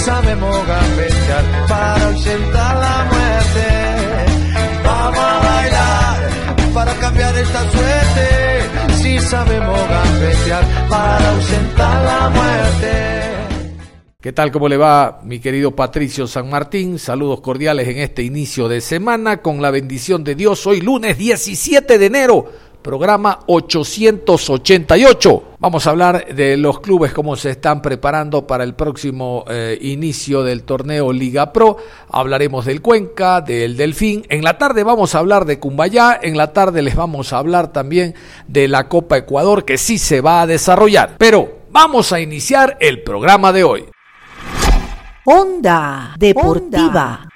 Sabemos gambetear para ausentar la muerte. Vamos a bailar para cambiar esta suerte. Si sabemos gambetear para ausentar la muerte. ¿Qué tal? ¿Cómo le va mi querido Patricio San Martín? Saludos cordiales en este inicio de semana con la bendición de Dios. Hoy lunes 17 de enero programa 888. Vamos a hablar de los clubes, cómo se están preparando para el próximo eh, inicio del torneo Liga Pro. Hablaremos del Cuenca, del Delfín. En la tarde vamos a hablar de Cumbayá. En la tarde les vamos a hablar también de la Copa Ecuador, que sí se va a desarrollar. Pero vamos a iniciar el programa de hoy. Onda Deportiva.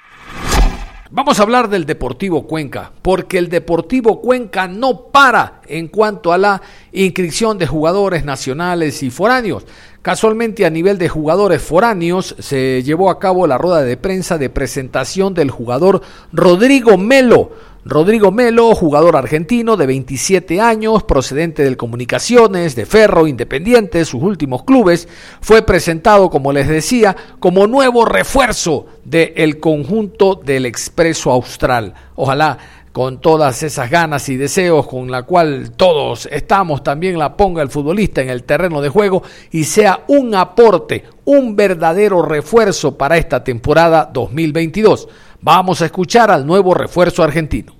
Vamos a hablar del Deportivo Cuenca, porque el Deportivo Cuenca no para en cuanto a la inscripción de jugadores nacionales y foráneos. Casualmente a nivel de jugadores foráneos se llevó a cabo la rueda de prensa de presentación del jugador Rodrigo Melo, Rodrigo Melo, jugador argentino de 27 años, procedente del Comunicaciones, de Ferro, Independiente, sus últimos clubes, fue presentado, como les decía, como nuevo refuerzo del conjunto del Expreso Austral. Ojalá con todas esas ganas y deseos con la cual todos estamos, también la ponga el futbolista en el terreno de juego y sea un aporte, un verdadero refuerzo para esta temporada 2022. Vamos a escuchar al nuevo refuerzo argentino.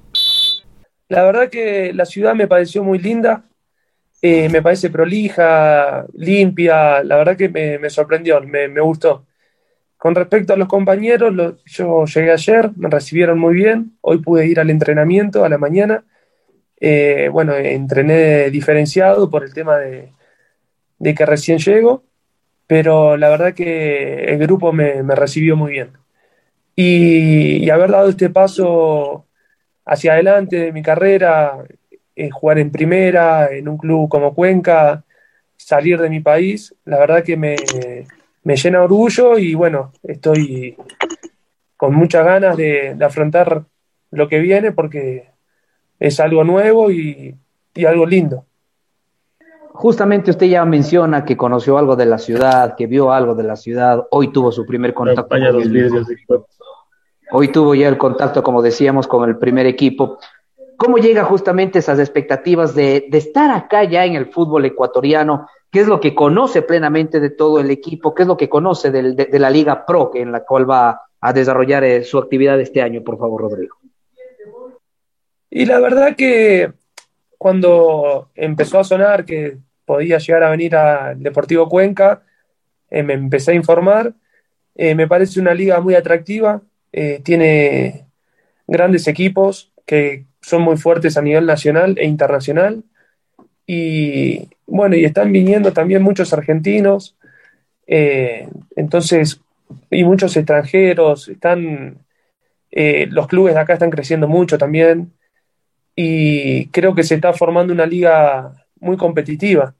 La verdad que la ciudad me pareció muy linda, eh, me parece prolija, limpia, la verdad que me, sorprendió, me, gustó. Con respecto a los compañeros, yo llegué ayer, me recibieron muy bien, hoy pude ir al entrenamiento a la mañana. Eh, bueno, entrené diferenciado por el tema de, que recién llego, pero la verdad que el grupo me recibió muy bien y, haber dado este paso hacia adelante de mi carrera, en jugar en primera, en un club como Cuenca, salir de mi país, la verdad que me, me llena orgullo y bueno, estoy con muchas ganas de, afrontar lo que viene porque es algo nuevo y, y algo lindo. Justamente usted ya menciona que conoció algo de la ciudad, que vio algo de la ciudad, hoy tuvo su primer contacto. Con el, Hoy tuvo ya el contacto, como decíamos, con el primer equipo. ¿Cómo llega justamente esas expectativas de, estar acá ya en el fútbol ecuatoriano? ¿Qué es lo que conoce plenamente de todo el equipo? ¿Qué es lo que conoce de, la Liga Pro en la cual va a desarrollar eh, su actividad este año, por favor, Rodrigo? Y la verdad que cuando empezó a sonar que podía llegar a venir al Deportivo Cuenca, eh, me empecé a informar. Eh, me parece una liga muy atractiva, eh, tiene grandes equipos que son muy fuertes a nivel nacional e internacional. Y bueno, y están viniendo también muchos argentinos, eh, entonces, y muchos extranjeros, están, eh, los clubes de acá están creciendo mucho también, y creo que se está formando una liga muy competitiva.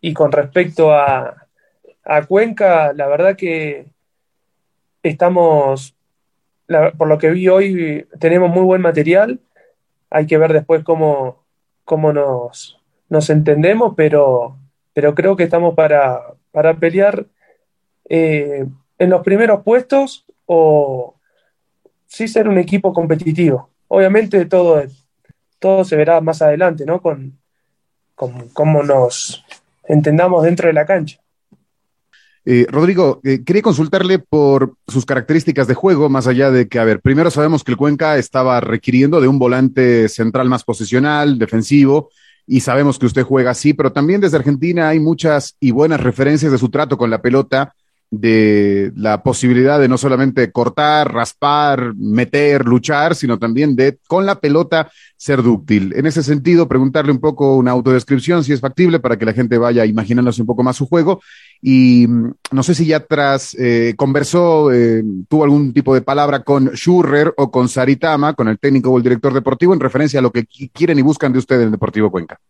Y con respecto a, a Cuenca, la verdad que estamos, por lo que vi hoy, tenemos muy buen material. Hay que ver después cómo, cómo nos, nos entendemos, pero, pero creo que estamos para, para pelear eh, en los primeros puestos o sí ser un equipo competitivo. Obviamente todo, todo se verá más adelante, ¿no? Con, con cómo nos entendamos dentro de la cancha. Eh, Rodrigo, eh, quería consultarle por sus características de juego, más allá de que, a ver, primero sabemos que el Cuenca estaba requiriendo de un volante central más posicional, defensivo, y sabemos que usted juega así, pero también desde Argentina hay muchas y buenas referencias de su trato con la pelota de la posibilidad de no solamente cortar, raspar, meter, luchar, sino también de con la pelota ser dúctil. En ese sentido, preguntarle un poco una autodescripción, si es factible, para que la gente vaya imaginándose un poco más su juego. Y mm, no sé si ya tras eh, conversó, eh, tuvo algún tipo de palabra con Schurrer o con Saritama, con el técnico o el director deportivo, en referencia a lo que quieren y buscan de usted en el Deportivo Cuenca.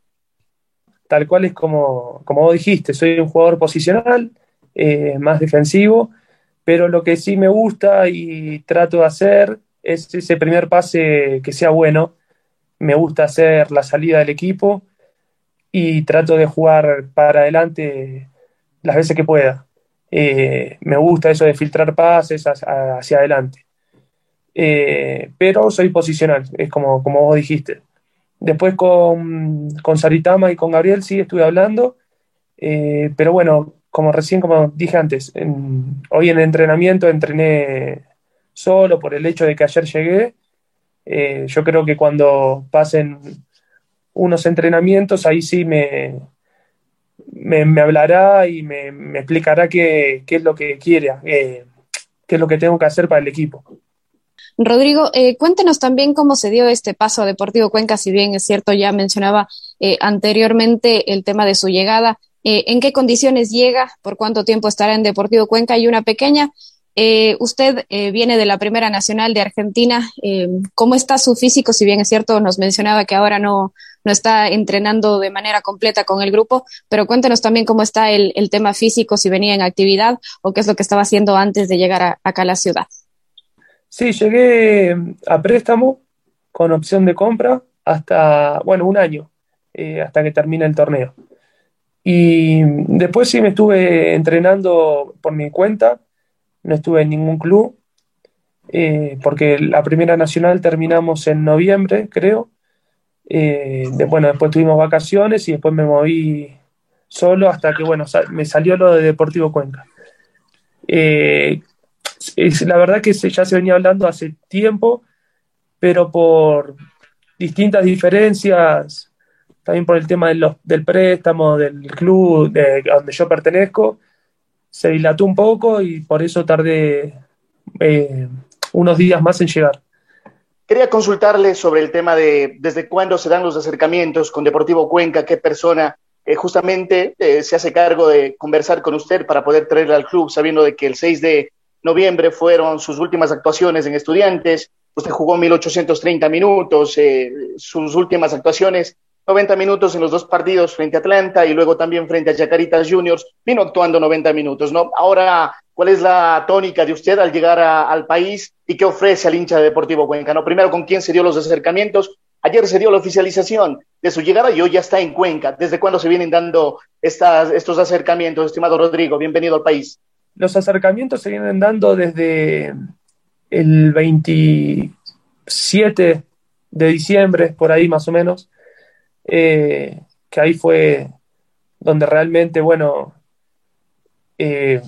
Tal cual es como, como vos dijiste, soy un jugador posicional, eh, más defensivo, pero lo que sí me gusta y trato de hacer es ese primer pase que sea bueno. Me gusta hacer la salida del equipo y trato de jugar para adelante las veces que pueda. Eh, me gusta eso de filtrar pases hacia, adelante. Eh, pero soy posicional, es como, como vos dijiste. Después con, con Saritama y con Gabriel sí estuve hablando, pero bueno, como recién, como dije antes, hoy en el entrenamiento entrené solo por el hecho de que ayer llegué. Eh, yo creo que cuando pasen unos entrenamientos, ahí sí me, me, hablará y me, explicará qué, es lo que quiere, eh, qué es lo que tengo que hacer para el equipo. Rodrigo, eh, cuéntenos también cómo se dio este paso a Deportivo Cuenca, si bien es cierto, ya mencionaba anteriormente el tema de su llegada. Eh, en qué condiciones llega, por cuánto tiempo estará en Deportivo Cuenca y una pequeña. Eh, usted eh, viene de la Primera Nacional de Argentina. ¿Cómo está su físico? Si bien es cierto, nos mencionaba que ahora no, no está entrenando de manera completa con el grupo, pero cuéntenos también cómo está el, tema físico, si venía en actividad o qué es lo que estaba haciendo antes de llegar acá a la ciudad. Sí, llegué a préstamo con opción de compra hasta, bueno, un año, hasta que termine el torneo. Y después sí me estuve entrenando por mi cuenta, no estuve en ningún club, eh, porque la primera nacional terminamos en noviembre, creo. Eh, bueno, después tuvimos vacaciones y después me moví solo hasta que, bueno, me salió lo de Deportivo Cuenca. Eh, la verdad que ya se venía hablando hace tiempo, pero por distintas diferencias también por el tema del préstamo, del club de, donde yo pertenezco, se dilató un poco y por eso tardé eh, unos días más en llegar. Quería consultarle sobre el tema de desde cuándo se dan los acercamientos con Deportivo Cuenca, qué persona eh, justamente eh, se hace cargo de conversar con usted para poder traerle al club, sabiendo de que el 6 de noviembre fueron sus últimas actuaciones en estudiantes, usted jugó 1830 minutos, sus últimas actuaciones 90 minutos en los dos partidos frente a Atlanta y luego también frente a Chacaritas Juniors, vino actuando 90 minutos, ¿no? Ahora, ¿cuál es la tónica de usted al llegar al país y qué ofrece al hincha de Deportivo Cuenca? ¿no? Primero, ¿con quién se dio los acercamientos? Ayer se dio la oficialización de su llegada y hoy ya está en Cuenca. ¿Desde cuándo se vienen dando estas, estos acercamientos, estimado Rodrigo? Bienvenido al país. Los acercamientos se vienen dando desde el 27 de diciembre, por ahí más o menos eh, que ahí fue donde realmente, bueno, eh,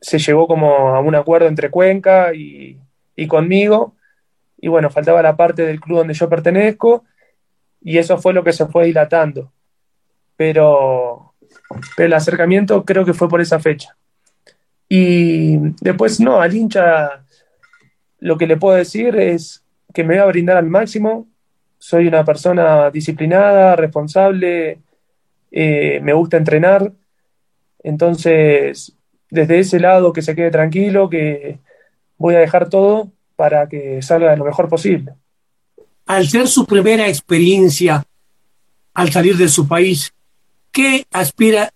se llegó como a un acuerdo entre Cuenca y, conmigo, y bueno, faltaba la parte del club donde yo pertenezco, y eso fue lo que se fue dilatando. Pero, pero el acercamiento creo que fue por esa fecha. Y después, no, al hincha lo que le puedo decir es que me voy a brindar al máximo, soy una persona disciplinada, responsable, eh, me gusta entrenar. Entonces, desde ese lado, que se quede tranquilo, que voy a dejar todo para que salga de lo mejor posible. Al ser su primera experiencia al salir de su país, ¿qué aspira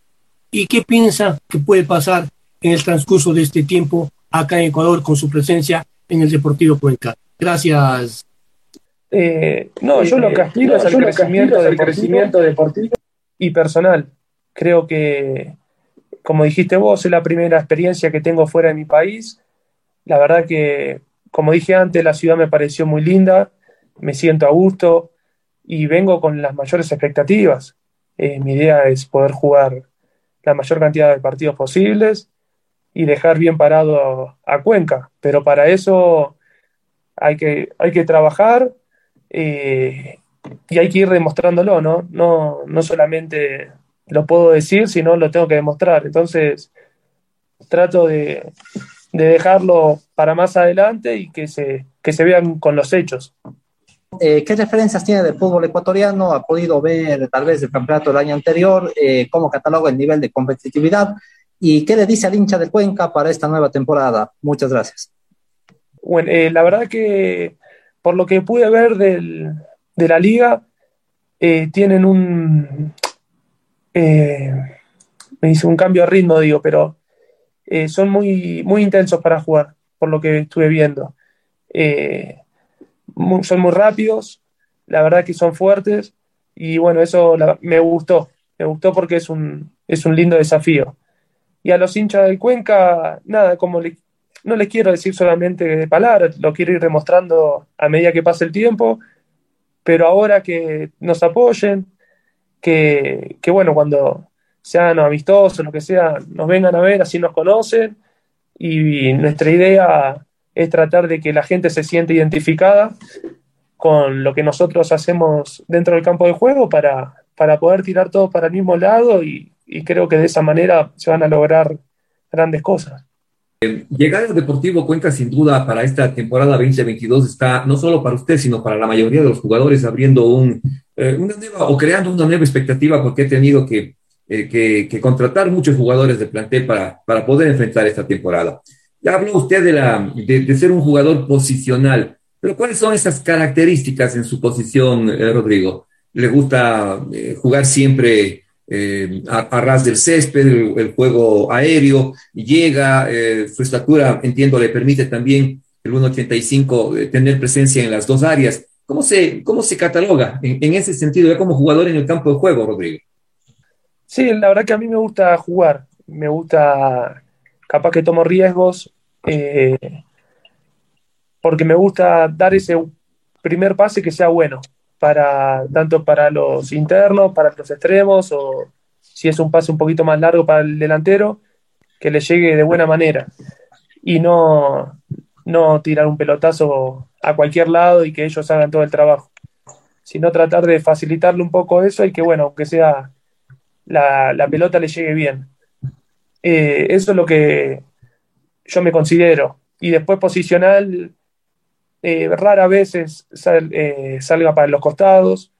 y qué piensa que puede pasar en el transcurso de este tiempo acá en Ecuador con su presencia en el Deportivo Cuenca? Gracias, eh, no, yo lo que aspiro es al crecimiento, deportivo, crecimiento deportivo y personal. Creo que, como dijiste vos, es la primera experiencia que tengo fuera de mi país. La verdad que, como dije antes, la ciudad me pareció muy linda, me siento a gusto y vengo con las mayores expectativas. Eh, mi idea es poder jugar la mayor cantidad de partidos posibles y dejar bien parado a, a Cuenca. Pero para eso hay que, hay que trabajar, eh, y hay que ir demostrándolo, ¿no? ¿no? No solamente lo puedo decir, sino lo tengo que demostrar. Entonces, trato de, dejarlo para más adelante y que se, que se vean con los hechos. Eh, ¿Qué referencias tiene del fútbol ecuatoriano? ¿Ha podido ver tal vez el campeonato del año anterior? Eh, ¿Cómo cataloga el nivel de competitividad? ¿Y qué le dice al hincha del Cuenca para esta nueva temporada? Muchas gracias. Bueno, eh, la verdad que por lo que pude ver del, de la liga, tienen un, me dice un cambio de ritmo, digo, pero son muy, muy intensos para jugar, por lo que estuve viendo. son muy rápidos, la verdad que son fuertes y bueno, eso me gustó, me gustó porque es un, es un lindo desafío. Y a los hinchas del Cuenca, nada, como no les quiero decir solamente de palabras, lo quiero ir demostrando a medida que pase el tiempo, pero ahora que nos apoyen, que, que bueno, cuando sean amistosos, lo que sea, nos vengan a ver, así nos conocen, y nuestra idea es tratar de que la gente se siente identificada con lo que nosotros hacemos dentro del campo de juego para, para poder tirar todo para el mismo lado y creo que de esa manera se van a lograr grandes cosas. Eh, llegar al Deportivo Cuenca sin duda para esta temporada 2022 está no solo para usted, sino para la mayoría de los jugadores abriendo un, eh, una nueva o creando una nueva expectativa porque he tenido que, eh, que, contratar muchos jugadores de plantel para, para poder enfrentar esta temporada. Ya habló usted de, la, de, de ser un jugador posicional, pero ¿cuáles son esas características en su posición, Rodrigo? ¿Le gusta jugar siempre eh, a, ras del césped, el, juego aéreo, llega, eh, su estatura, entiendo, le permite también el 1.85 eh, tener presencia en las dos áreas. ¿Cómo se, cómo se cataloga en, ese sentido ya como jugador en el campo de juego, Rodrigo? Sí, la verdad que a mí me gusta jugar, me gusta, capaz que tomo riesgos, porque me gusta dar ese primer pase que sea bueno para tanto para los internos, para los extremos, o si es un pase un poquito más largo para el delantero, que le llegue de buena manera. Y no, no tirar un pelotazo a cualquier lado y que ellos hagan todo el trabajo. Sino tratar de facilitarle un poco eso y que, bueno, aunque sea la, la pelota le llegue bien. Eh, eso es lo que yo me considero. Y después posicional, eh, rara vez eh, salga para los costados.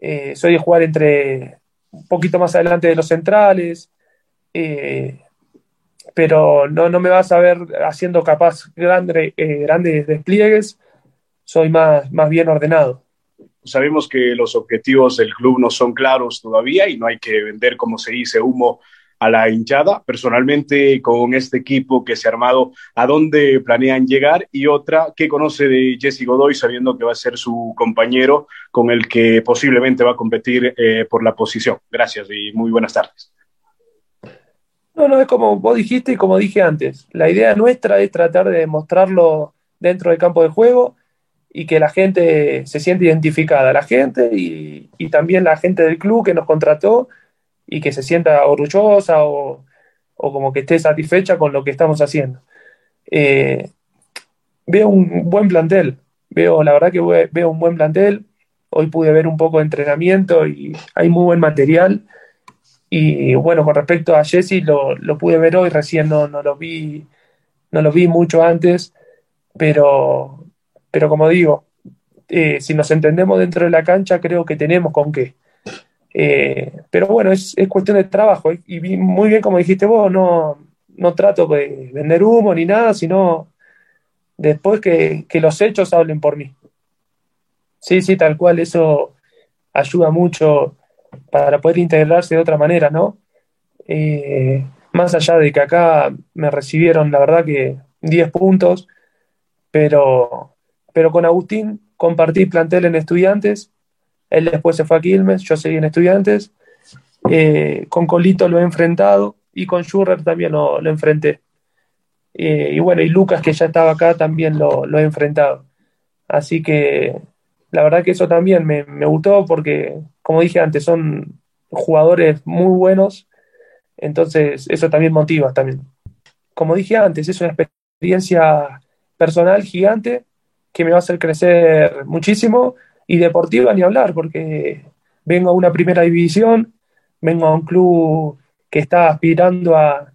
Eh, soy de jugar entre un poquito más adelante de los centrales. pero no, no, me vas a ver haciendo capaz grande, grandes despliegues. Soy más, más bien ordenado. Sabemos que los objetivos del club no son claros todavía y no hay que vender, como se dice, humo a la hinchada. Personalmente, con este equipo que se ha armado, ¿a dónde planean llegar? Y otra, ¿qué conoce de Jesse Godoy, sabiendo que va a ser su compañero con el que posiblemente va a competir eh, por la posición? Gracias y muy buenas tardes. No, no, es como vos dijiste y como dije antes. La idea nuestra es tratar de mostrarlo dentro del campo de juego y que la gente se siente identificada, la gente y, y también la gente del club que nos contrató y que se sienta orgullosa o, como que esté satisfecha con lo que estamos haciendo. Eh, veo un buen plantel, veo, la verdad que veo un buen plantel. Hoy pude ver un poco de entrenamiento y hay muy buen material. Y bueno, con respecto a Jesse, lo, lo pude ver hoy, recién no, no, lo vi, no lo vi mucho antes, pero, pero como digo, eh, si nos entendemos dentro de la cancha, creo que tenemos con qué. Eh, pero bueno, es, es, cuestión de trabajo. Y muy bien, como dijiste vos, no, no trato de vender humo ni nada, sino después que, que, los hechos hablen por mí. Sí, sí, tal cual, eso ayuda mucho para poder integrarse de otra manera, ¿no? Eh, más allá de que acá me recibieron, la verdad que 10 puntos, pero, pero con Agustín compartí plantel en estudiantes él después se fue a Quilmes, yo seguí en Estudiantes. Eh, con Colito lo he enfrentado y con Schurrer también lo, enfrenté. Eh, y bueno, y Lucas, que ya estaba acá, también lo, lo, he enfrentado. Así que la verdad que eso también me, me, gustó porque, como dije antes, son jugadores muy buenos. Entonces, eso también motiva también. Como dije antes, es una experiencia personal gigante que me va a hacer crecer muchísimo y deportiva ni hablar, porque vengo a una primera división, vengo a un club que está aspirando a,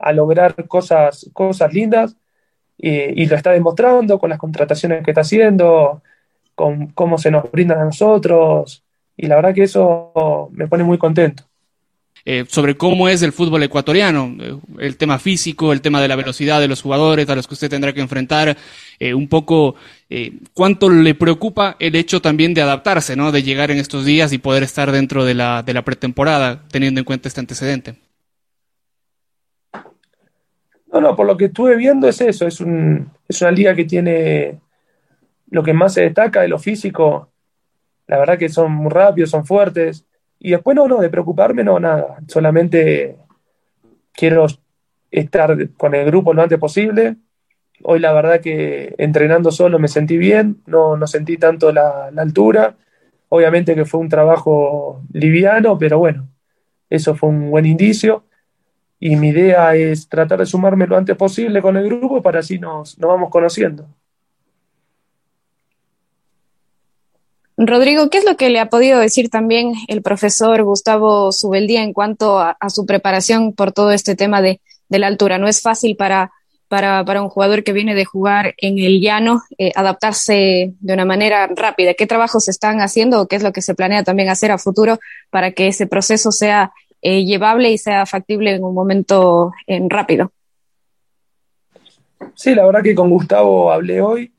a lograr cosas, cosas lindas y, lo está demostrando con las contrataciones que está haciendo, con cómo se nos brindan a nosotros y la verdad que eso me pone muy contento. Eh, sobre cómo es el fútbol ecuatoriano, eh, el tema físico, el tema de la velocidad de los jugadores a los que usted tendrá que enfrentar, eh, un poco cuánto le preocupa el hecho también de adaptarse, ¿no? de llegar en estos días y poder estar dentro de la, de la pretemporada, teniendo en cuenta este antecedente. No, no, por lo que estuve viendo es eso, es, un, es una liga que tiene lo que más se destaca de lo físico, la verdad que son muy rápidos, son fuertes, y después no, no, de preocuparme no, nada, solamente quiero estar con el grupo lo antes posible. Hoy la verdad que entrenando solo me sentí bien, no, no sentí tanto la, la altura. Obviamente que fue un trabajo liviano, pero bueno, eso fue un buen indicio y mi idea es tratar de sumarme lo antes posible con el grupo para así nos, nos vamos conociendo. Rodrigo, ¿qué es lo que le ha podido decir también el profesor Gustavo Subeldía en cuanto a, su preparación por todo este tema de, la altura? No es fácil para, un jugador que viene de jugar en el llano eh, adaptarse de una manera rápida. ¿Qué trabajos se están haciendo o qué es lo que se planea también hacer a futuro para que ese proceso sea eh, llevable y sea factible en un momento rápido? Sí, la verdad que con Gustavo hablé hoy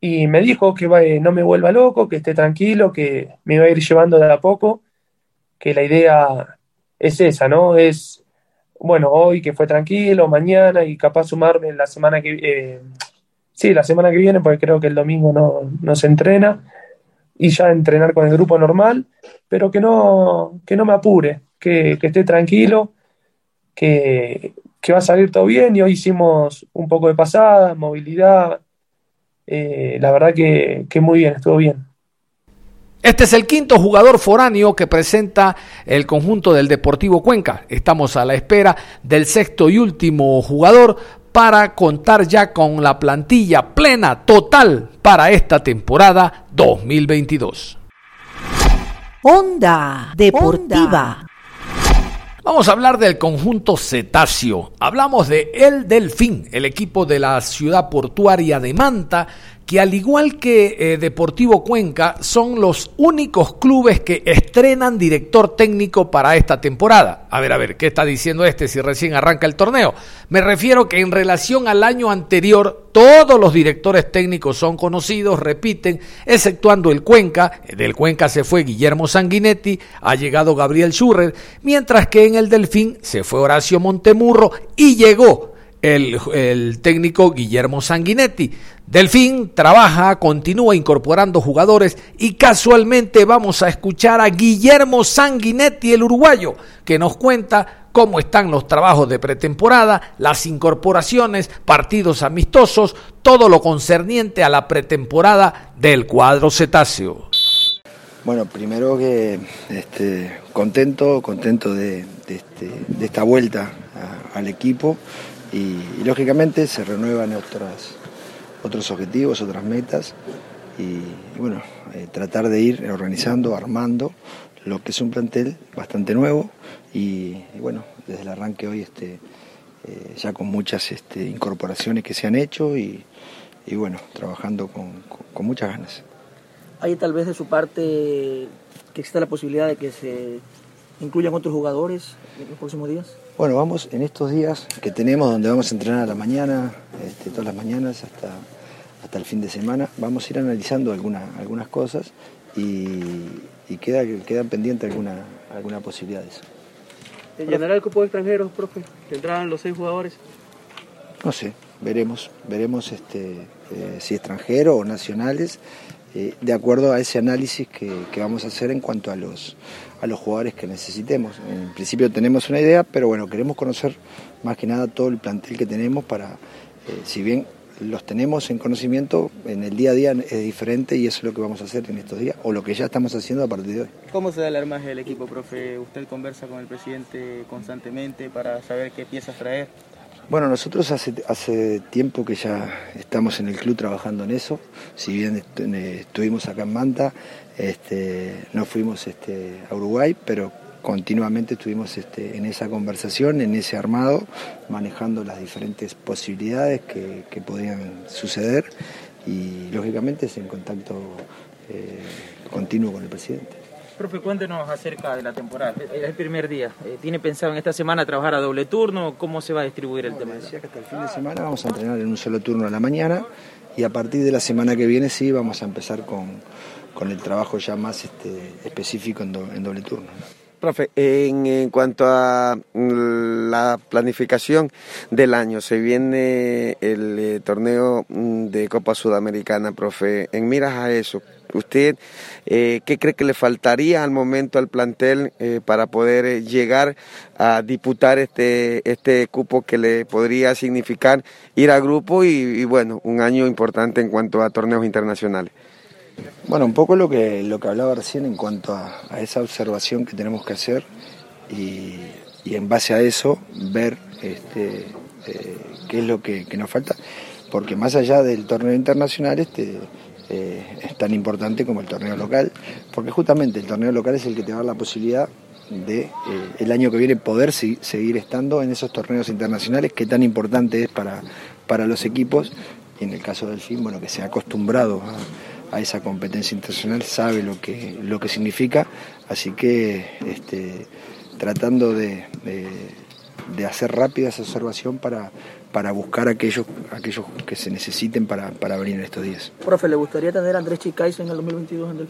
y me dijo que no me vuelva loco, que esté tranquilo, que me iba a ir llevando de a poco, que la idea es esa, ¿no? Es, bueno, hoy que fue tranquilo, mañana y capaz sumarme la semana que eh, sí, la semana que viene, porque creo que el domingo no, se entrena, y ya entrenar con el grupo normal, pero que no, que no me apure, que, esté tranquilo, que, que va a salir todo bien, y hoy hicimos un poco de pasada, movilidad, eh, la verdad que, que muy bien, estuvo bien. Este es el quinto jugador foráneo que presenta el conjunto del Deportivo Cuenca. Estamos a la espera del sexto y último jugador para contar ya con la plantilla plena total para esta temporada 2022. Onda Deportiva. Vamos a hablar del conjunto cetáceo. Hablamos de El Delfín, el equipo de la ciudad portuaria de Manta, que al igual que eh, Deportivo Cuenca son los únicos clubes que estrenan director técnico para esta temporada. A ver, a ver, ¿qué está diciendo este si recién arranca el torneo? Me refiero que en relación al año anterior, todos los directores técnicos son conocidos, repiten, exceptuando el Cuenca. Del Cuenca se fue Guillermo Sanguinetti, ha llegado Gabriel Schurrer, mientras que en el Delfín se fue Horacio Montemurro y llegó el, técnico Guillermo Sanguinetti. Delfín trabaja, continúa incorporando jugadores y casualmente vamos a escuchar a Guillermo Sanguinetti, el uruguayo, que nos cuenta cómo están los trabajos de pretemporada, las incorporaciones, partidos amistosos, todo lo concerniente a la pretemporada del cuadro cetáceo. Bueno, primero que este, contento, contento de, este, esta vuelta al equipo y, lógicamente se renuevan otras, otros objetivos, otras metas y, bueno, eh, tratar de ir organizando, armando lo que es un plantel bastante nuevo y, bueno, desde el arranque hoy este, eh, ya con muchas este, incorporaciones que se han hecho y, bueno, trabajando con, con, muchas ganas. ¿Hay tal vez de su parte que exista la posibilidad de que se incluyan otros jugadores en los próximos días? Bueno, vamos en estos días que tenemos donde vamos a entrenar a la mañana, este, todas las mañanas hasta hasta el fin de semana. Vamos a ir analizando algunas algunas cosas y, y queda, quedan pendientes alguna, alguna posibilidad de eso. ¿Llenará el cupo de extranjeros, profe? ¿Tendrán los seis jugadores? No sé, veremos, veremos este, eh, si extranjeros o nacionales, eh, de acuerdo a ese análisis que, vamos a hacer en cuanto a los, a los jugadores que necesitemos. En principio tenemos una idea, pero bueno, queremos conocer más que nada todo el plantel que tenemos para, eh, si bien los tenemos en conocimiento, en el día a día es diferente y eso es lo que vamos a hacer en estos días, o lo que ya estamos haciendo a partir de hoy. ¿Cómo se da el armaje del equipo, profe? ¿Usted conversa con el presidente constantemente para saber qué piezas traer? Bueno, nosotros hace, hace tiempo que ya estamos en el club trabajando en eso, si bien estuvimos acá en Manta, este, no fuimos este, a Uruguay, pero continuamente estuvimos este, en esa conversación, en ese armado, manejando las diferentes posibilidades que, que podían suceder y lógicamente es en contacto eh, continuo con el presidente. Profe, cuéntenos acerca de la temporada. Es el primer día. Eh, ¿Tiene pensado en esta semana trabajar a doble turno? ¿Cómo se va a distribuir el tema? Decía que hasta el fin de semana vamos a entrenar en un solo turno a la mañana y a partir de la semana que viene sí vamos a empezar con, con el trabajo ya más este, específico en, do, en doble turno. Profe, en, en, cuanto a la planificación del año, se viene el eh, torneo mm, de Copa Sudamericana, profe. En miras a eso, ¿usted eh, qué cree que le faltaría al momento al plantel eh, para poder eh, llegar a disputar este, este cupo que le podría significar ir a grupo y, bueno, un año importante en cuanto a torneos internacionales? Bueno, un poco lo que, lo que hablaba recién en cuanto a, esa observación que tenemos que hacer y, en base a eso ver este, qué es lo que, que, nos falta, porque más allá del torneo internacional este, eh, es tan importante como el torneo local, porque justamente el torneo local es el que te da la posibilidad de eh, el año que viene poder si, seguir estando en esos torneos internacionales que tan importante es para, para los equipos. Y en el caso del FIM, bueno, que se ha acostumbrado a, a esa competencia internacional sabe lo que, lo que significa, así que este, tratando de, de, hacer rápida esa observación para, para buscar aquellos, aquellos que se necesiten para, para venir en estos días. Profe, ¿le gustaría tener a Andrés Chicaizo en el 2022 en el...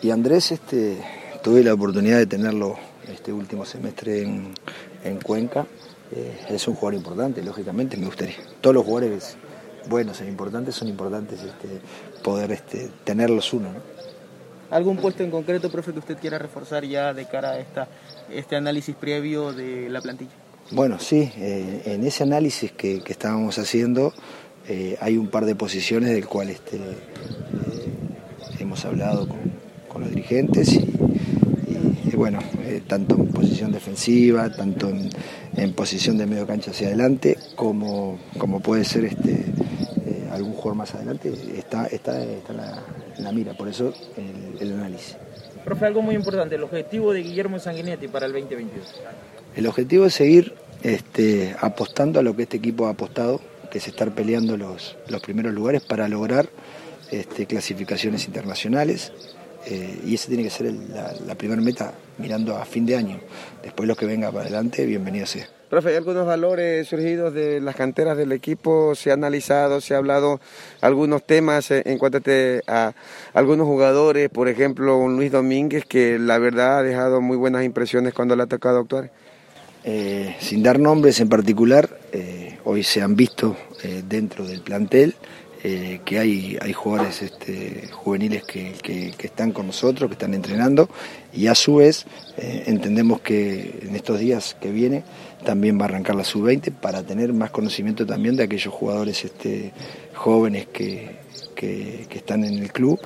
Y Andrés, este, tuve la oportunidad de tenerlo este último semestre en, en Cuenca. Eh, es un jugador importante, lógicamente, me gustaría. Todos los jugadores buenos e importantes son importantes este, poder este, tenerlos uno. ¿no? ¿Algún puesto en concreto, profe, que usted quiera reforzar ya de cara a esta, este análisis previo de la plantilla? Bueno, sí, eh, en ese análisis que, que estábamos haciendo eh, hay un par de posiciones del cual este, eh, hemos hablado con, los dirigentes y, bueno, tanto en posición defensiva, tanto en, posición de medio cancha hacia adelante, como, como puede ser este, algún jugador más adelante, está, está, está en, la, mira, por eso el, el, análisis. Profe, algo muy importante, el objetivo de Guillermo Sanguinetti para el 2022. El objetivo es seguir este, apostando a lo que este equipo ha apostado, que es estar peleando los, primeros lugares para lograr este, clasificaciones internacionales. Eh, y esa tiene que ser la, primera meta mirando a fin de año. Después lo que venga para adelante, bienvenido sea. Profe, ¿hay algunos valores surgidos de las canteras del equipo? ¿Se ha analizado, se ha hablado algunos temas en cuanto a algunos jugadores? Por ejemplo, un Luis Domínguez, que la verdad ha dejado muy buenas impresiones cuando le ha tocado actuar. Eh, sin dar nombres en particular, eh, hoy se han visto eh, dentro del plantel que hay, hay jugadores este, juveniles que, que, están con nosotros, que están entrenando, y a su vez entendemos que en estos días que viene también va a arrancar la sub-20 para tener más conocimiento también de aquellos jugadores este, jóvenes que, que, que, están en el club,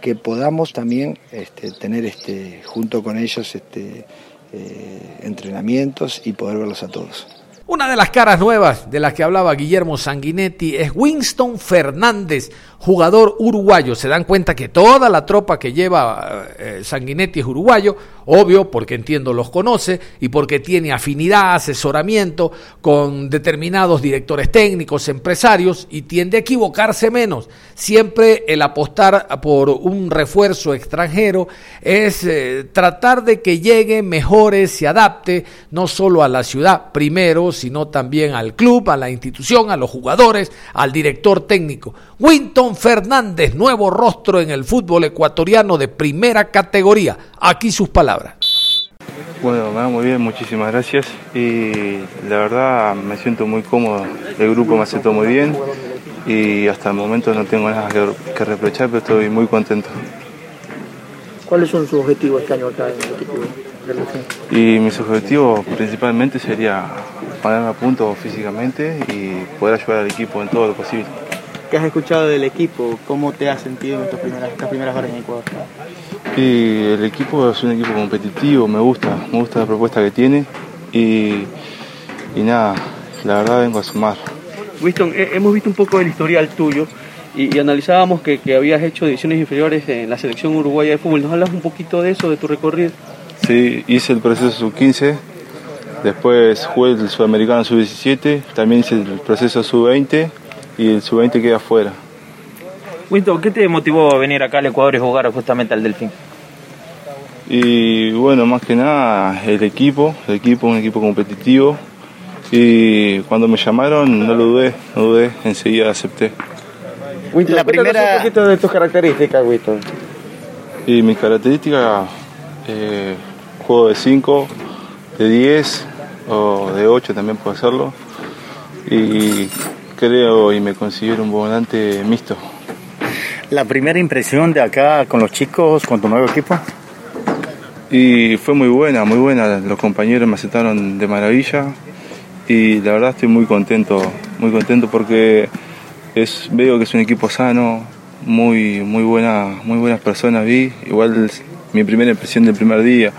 que podamos también este, tener este, junto con ellos este, eh, entrenamientos y poder verlos a todos. Una de las caras nuevas de las que hablaba Guillermo Sanguinetti es Winston Fernández, jugador uruguayo. Se dan cuenta que toda la tropa que lleva eh, Sanguinetti es uruguayo, obvio, porque entiendo los conoce y porque tiene afinidad, asesoramiento con determinados directores técnicos, empresarios y tiende a equivocarse menos. Siempre el apostar por un refuerzo extranjero es eh, tratar de que llegue, mejore, se adapte no solo a la ciudad primero, sino también al club, a la institución, a los jugadores, al director técnico. Winton Fernández, nuevo rostro en el fútbol ecuatoriano de primera categoría. Aquí sus palabras. Bueno, me va muy bien, muchísimas gracias. Y la verdad me siento muy cómodo, el grupo me aceptó muy bien y hasta el momento no tengo nada que, que reprochar, pero estoy muy contento. ¿Cuáles son sus objetivos este año acá en el equipo? Y mis objetivos principalmente sería a punto físicamente y poder ayudar al equipo en todo lo posible. ¿Qué has escuchado del equipo? ¿Cómo te has sentido en estas primeras, estas primeras horas en Ecuador? Y el equipo es un equipo competitivo, me gusta, me gusta la propuesta que tiene y, y nada, la verdad vengo a sumar. Winston, hemos visto un poco del historial tuyo y, y analizábamos que, que, habías hecho divisiones inferiores en la selección uruguaya de fútbol. ¿Nos hablas un poquito de eso, de tu recorrido? Sí, hice el proceso sub-15, después jugué el sudamericano sub-17, también hice el proceso sub-20 y el sub-20 queda afuera. Winston, ¿qué te motivó a venir acá al Ecuador y jugar justamente al Delfín? Y bueno, más que nada el equipo, el equipo, un equipo competitivo. Y cuando me llamaron no lo dudé, no dudé, enseguida acepté. Winston, la primera... un poquito de tus características, Winston. Y mis características, eh, juego de 5, de 10 o de 8 también puedo hacerlo. Y creo y me considero un volante mixto. ¿La primera impresión de acá con los chicos, con tu nuevo equipo? Y fue muy buena, muy buena. Los compañeros me aceptaron de maravilla y la verdad estoy muy contento, muy contento porque es, veo que es un equipo sano, muy, muy, buena, muy buenas personas vi. Igual mi primera impresión del primer día,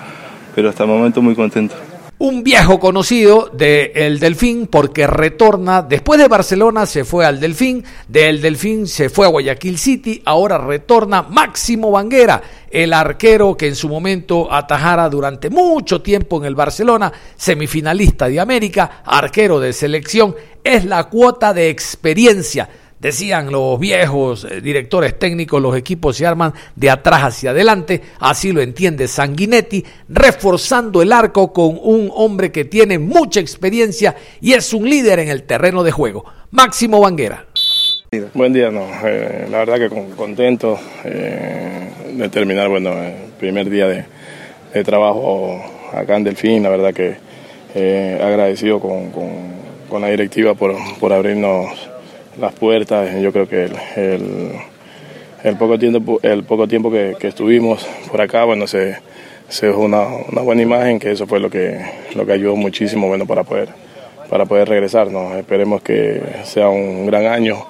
pero hasta el momento muy contento un viejo conocido del el Delfín porque retorna, después de Barcelona se fue al Delfín, del Delfín se fue a Guayaquil City, ahora retorna Máximo Banguera, el arquero que en su momento atajara durante mucho tiempo en el Barcelona, semifinalista de América, arquero de selección, es la cuota de experiencia Decían los viejos eh, directores técnicos, los equipos se arman de atrás hacia adelante, así lo entiende Sanguinetti, reforzando el arco con un hombre que tiene mucha experiencia y es un líder en el terreno de juego. Máximo Banguera. Buen día, no. Eh, la verdad que contento eh, de terminar, bueno, el primer día de, trabajo acá en Delfín, la verdad que agradecido con, con, la directiva por, por abrirnos las puertas. Yo creo que el, el, poco tiempo, el poco tiempo que, estuvimos por acá, bueno, se, se dejó una, una, buena imagen, que eso fue lo que, lo que ayudó muchísimo bueno, para, poder, para poder regresar. Esperemos que sea un gran año,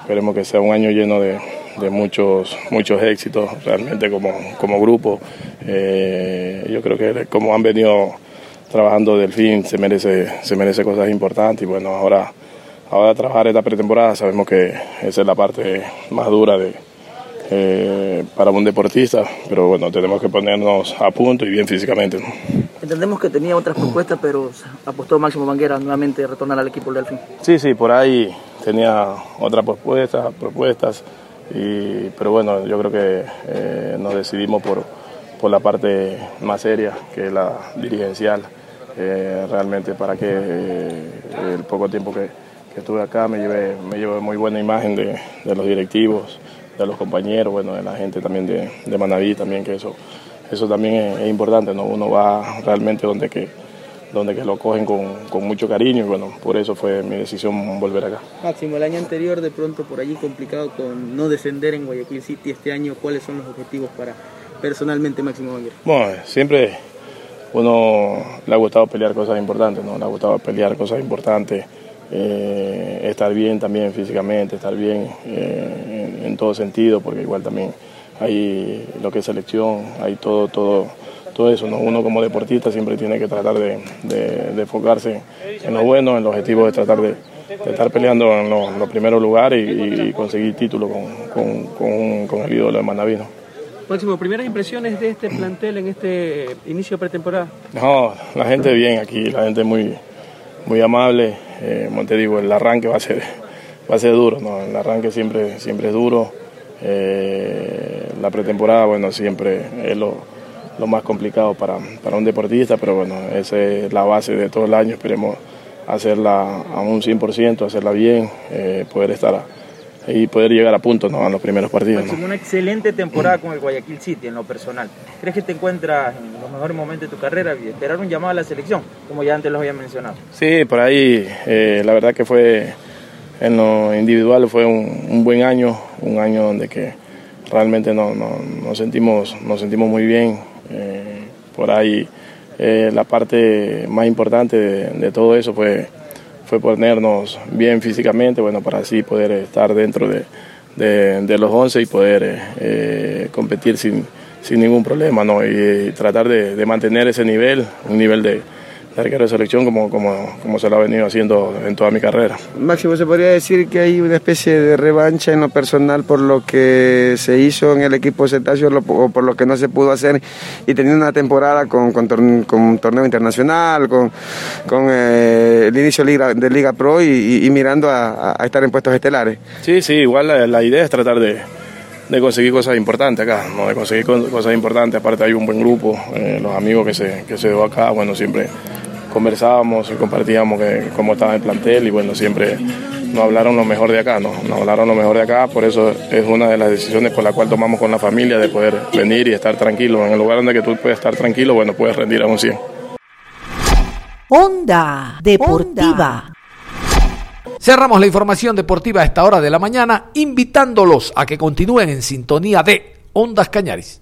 esperemos que sea un año lleno de, de muchos, muchos éxitos realmente como, como grupo. Eh, yo creo que como han venido trabajando Delfín se merece, se merece cosas importantes y bueno, ahora ahora trabajar esta pretemporada sabemos que esa es la parte más dura de, eh, para un deportista, pero bueno, tenemos que ponernos a punto y bien físicamente. Entendemos que tenía otras propuestas, pero apostó Máximo Banguera nuevamente a retornar al equipo del Delfín. Sí, sí, por ahí tenía otras propuestas, propuestas y, pero bueno, yo creo que eh, nos decidimos por, por la parte más seria, que es la dirigencial, eh, realmente para que el poco tiempo que que estuve acá me llevé, me llevé muy buena imagen de, los directivos, de los compañeros, bueno, de la gente también de, de Manaví también, que eso, eso también es, importante, ¿no? Uno va realmente donde que, donde que lo cogen con, mucho cariño y bueno, por eso fue mi decisión volver acá. Máximo, el año anterior de pronto por allí complicado con no descender en Guayaquil City este año, ¿cuáles son los objetivos para personalmente Máximo Banguera? Bueno, siempre uno le ha gustado pelear cosas importantes, ¿no? Le ha gustado pelear cosas importantes eh, estar bien también físicamente, estar bien eh, en, todo sentido, porque igual también hay lo que es selección, hay todo, todo, todo eso. ¿no? Uno como deportista siempre tiene que tratar de, enfocarse en lo bueno, en los objetivos de tratar de, estar peleando en los, primeros lugares y, conseguir título con, con, el ídolo de Manavino. Máximo, primeras impresiones de este plantel en este inicio de pretemporada. No, la gente bien aquí, la gente muy, muy amable. Eh, digo, el arranque va a ser, va a ser duro, ¿no? El arranque siempre, siempre es duro. Eh, la pretemporada, bueno, siempre es lo, más complicado para, un deportista, pero bueno, esa es la base de todo el año. Esperemos hacerla a un 100%, hacerla bien, eh, poder estar y poder llegar a punto ¿no? en los primeros partidos. Una excelente temporada con el Guayaquil City en lo personal. ¿Crees que te encuentras en los mejores momentos de tu carrera y esperar un llamado a la selección, como ya antes lo había mencionado? Sí, por ahí eh, la verdad que fue en lo individual fue un, buen año, un año donde que realmente nos, sentimos, nos sentimos muy bien. Eh, por ahí eh, la parte más importante de todo eso fue fue ponernos bien físicamente, bueno, para así poder estar dentro de, los 11 y poder eh, eh, competir sin, sin, ningún problema, ¿no? Y, tratar de, mantener ese nivel, un nivel de, de arquero de selección como, como, como se lo ha venido haciendo en toda mi carrera. Máximo, se podría decir que hay una especie de revancha en lo personal por lo que se hizo en el equipo Cetáceo o por lo que no se pudo hacer y teniendo una temporada con, con, un torneo internacional, con, con eh, el inicio de Liga, Pro y, mirando a, estar en puestos estelares. Sí, sí, igual la, idea es tratar de, de conseguir cosas importantes acá, ¿no? de conseguir cosas importantes, aparte hay un buen grupo, eh, los amigos que se, que se dio acá, bueno, siempre conversábamos y compartíamos que, cómo estaba el plantel y bueno, siempre nos hablaron lo mejor de acá, ¿no? nos hablaron lo mejor de acá, por eso es una de las decisiones por la cual tomamos con la familia de poder venir y estar tranquilo. En el lugar donde que tú puedes estar tranquilo, bueno, puedes rendir a un 100. Onda Deportiva. Cerramos la información deportiva a esta hora de la mañana, invitándolos a que continúen en sintonía de Ondas Cañaris.